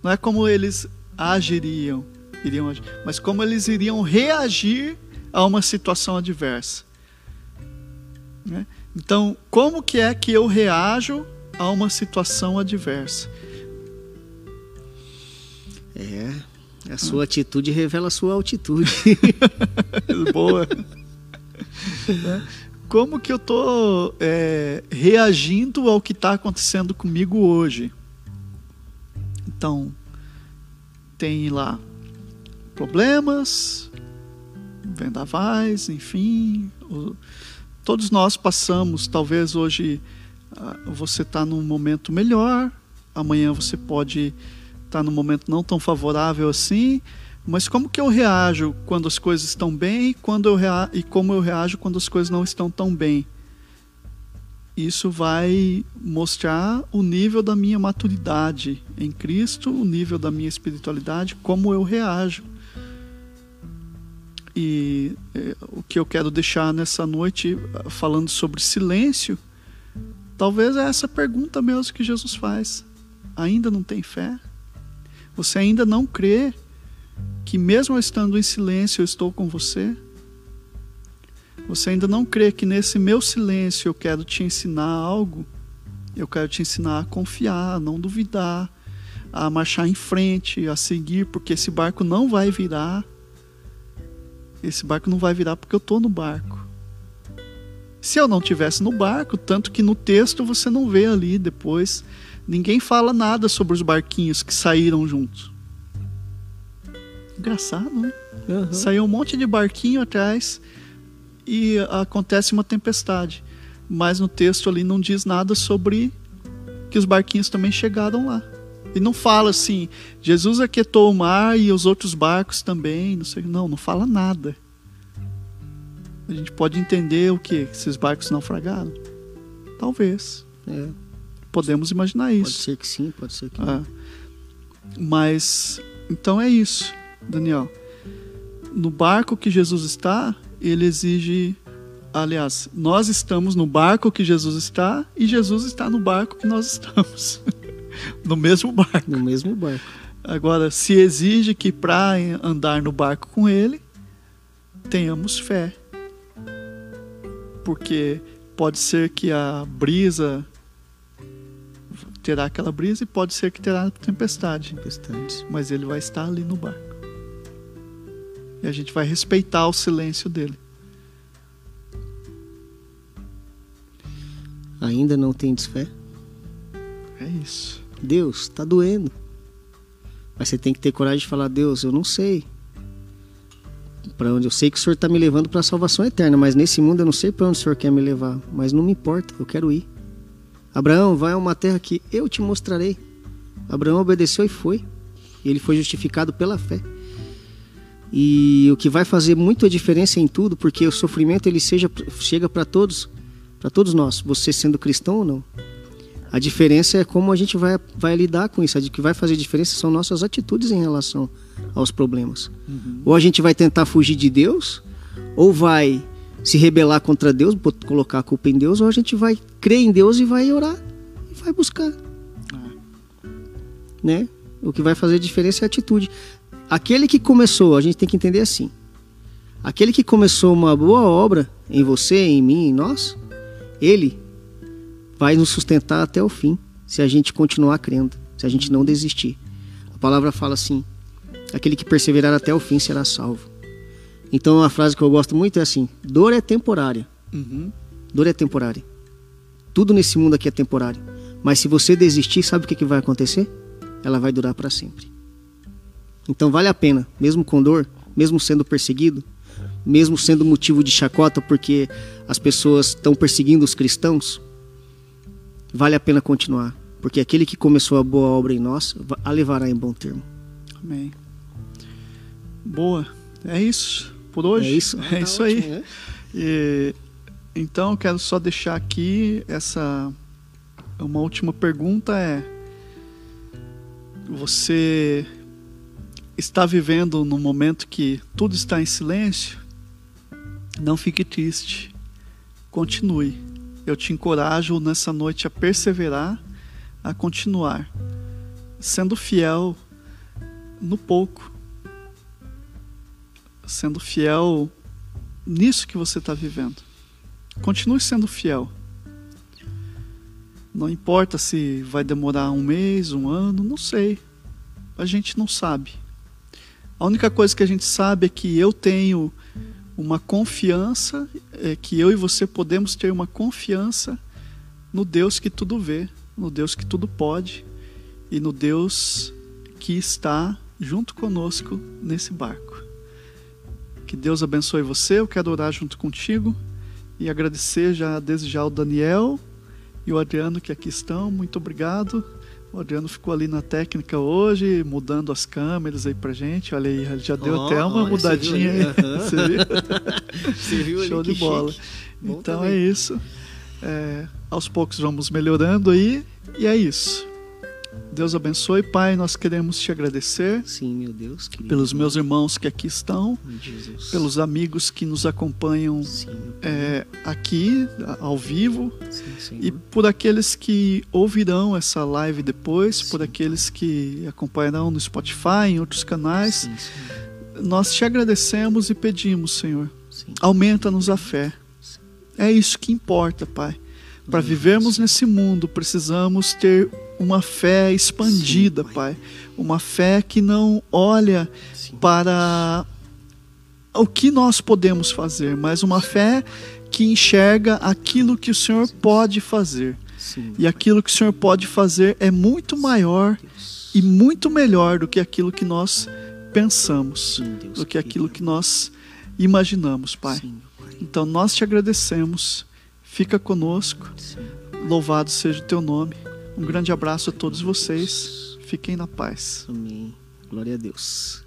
Não é como eles agiriam, iriam agir, mas como eles iriam reagir a uma situação adversa. Né? Então, como que é que eu reajo a uma situação adversa? É, a sua ah. atitude revela a sua altitude. [LAUGHS] Boa. né? [LAUGHS] como que eu estou é, reagindo ao que está acontecendo comigo hoje. Então, tem lá problemas, vendavais, enfim. O, todos nós passamos, talvez hoje ah, você está num momento melhor, amanhã você pode estar tá num momento não tão favorável assim, mas como que eu reajo quando as coisas estão bem quando eu rea... e como eu reajo quando as coisas não estão tão bem? isso vai mostrar o nível da minha maturidade em Cristo, o nível da minha espiritualidade, como eu reajo. E é, o que eu quero deixar nessa noite falando sobre silêncio, talvez é essa pergunta mesmo que Jesus faz. Ainda não tem fé? Você ainda não crê que mesmo estando em silêncio eu estou com você? Você ainda não crê que nesse meu silêncio eu quero te ensinar algo? Eu quero te ensinar a confiar, a não duvidar, a marchar em frente, a seguir, porque esse barco não vai virar. Esse barco não vai virar porque eu estou no barco. Se eu não tivesse no barco, tanto que no texto você não vê ali depois, ninguém fala nada sobre os barquinhos que saíram juntos. Engraçado, né? Uhum. Saiu um monte de barquinho atrás e acontece uma tempestade. Mas no texto ali não diz nada sobre que os barquinhos também chegaram lá. E não fala assim, Jesus aquietou o mar e os outros barcos também, não sei, não, não fala nada. A gente pode entender o que esses barcos naufragaram? Talvez. É. Podemos imaginar isso. Pode ser que sim, pode ser que não. É. Mas então é isso, Daniel. No barco que Jesus está, ele exige. Aliás, nós estamos no barco que Jesus está e Jesus está no barco que nós estamos. [LAUGHS] no mesmo barco. No mesmo barco. Agora, se exige que para andar no barco com ele, tenhamos fé. Porque pode ser que a brisa terá aquela brisa e pode ser que terá tempestade. Tempestade. Mas ele vai estar ali no barco. E a gente vai respeitar o silêncio dele. Ainda não tendes fé? É isso. Deus, está doendo. Mas você tem que ter coragem de falar: Deus, eu não sei. Para onde eu sei que o Senhor está me levando para a salvação eterna, mas nesse mundo eu não sei para onde o Senhor quer me levar. Mas não me importa, eu quero ir. Abraão, vai a uma terra que eu te mostrarei. Abraão obedeceu e foi. E ele foi justificado pela fé. E o que vai fazer muita diferença em tudo, porque o sofrimento ele seja, chega para todos, para todos nós, você sendo cristão ou não. A diferença é como a gente vai, vai lidar com isso. O que vai fazer diferença são nossas atitudes em relação aos problemas. Uhum. Ou a gente vai tentar fugir de Deus, ou vai se rebelar contra Deus, colocar a culpa em Deus, ou a gente vai crer em Deus e vai orar e vai buscar. Ah. Né? O que vai fazer diferença é a atitude. Aquele que começou, a gente tem que entender assim. Aquele que começou uma boa obra em você, em mim, em nós, ele vai nos sustentar até o fim, se a gente continuar crendo, se a gente não desistir. A palavra fala assim: aquele que perseverar até o fim será salvo. Então, uma frase que eu gosto muito é assim: dor é temporária. Uhum. Dor é temporária. Tudo nesse mundo aqui é temporário. Mas se você desistir, sabe o que, que vai acontecer? Ela vai durar para sempre. Então vale a pena, mesmo com dor, mesmo sendo perseguido, mesmo sendo motivo de chacota porque as pessoas estão perseguindo os cristãos, vale a pena continuar, porque aquele que começou a boa obra em nós a levará em bom termo. Amém. Boa. É isso por hoje. É isso, é tá isso ótimo, aí. Né? E, então eu quero só deixar aqui essa uma última pergunta é você está vivendo num momento que tudo está em silêncio, não fique triste. Continue. Eu te encorajo nessa noite a perseverar, a continuar, sendo fiel no pouco, sendo fiel nisso que você está vivendo. Continue sendo fiel. Não importa se vai demorar um mês, um ano, não sei. A gente não sabe. A única coisa que a gente sabe é que eu tenho uma confiança, é que eu e você podemos ter uma confiança no Deus que tudo vê, no Deus que tudo pode e no Deus que está junto conosco nesse barco. Que Deus abençoe você, eu quero orar junto contigo e agradecer já desde já o Daniel e o Adriano que aqui estão, muito obrigado. O Adriano ficou ali na técnica hoje, mudando as câmeras aí pra gente. Olha aí, já deu oh, até uma mudadinha. Você viu? Uhum. [LAUGHS] você viu? [LAUGHS] Show de bola. Então é isso. É, aos poucos vamos melhorando aí, e é isso. Deus abençoe, Pai. Nós queremos te agradecer. Sim, meu Deus. Querido. Pelos meus irmãos que aqui estão, Jesus. pelos amigos que nos acompanham Sim, é, aqui, ao vivo, Sim, e por aqueles que ouvirão essa live depois, por Sim. aqueles que acompanharão no Spotify, em outros canais. Nós te agradecemos e pedimos, Senhor, aumenta-nos a fé. É isso que importa, Pai. Para vivermos nesse mundo, precisamos ter uma fé expandida, Sim, Pai. Pai. Uma fé que não olha Sim. para o que nós podemos fazer, mas uma fé que enxerga aquilo que o Senhor pode fazer. Sim, E aquilo que o Senhor pode fazer é muito maior e muito melhor do que aquilo que nós pensamos, do que aquilo que nós imaginamos, Pai. Então nós te agradecemos. Fica conosco. Louvado seja o teu nome. Um grande abraço a todos vocês. Fiquem na paz. Amém. Glória a Deus.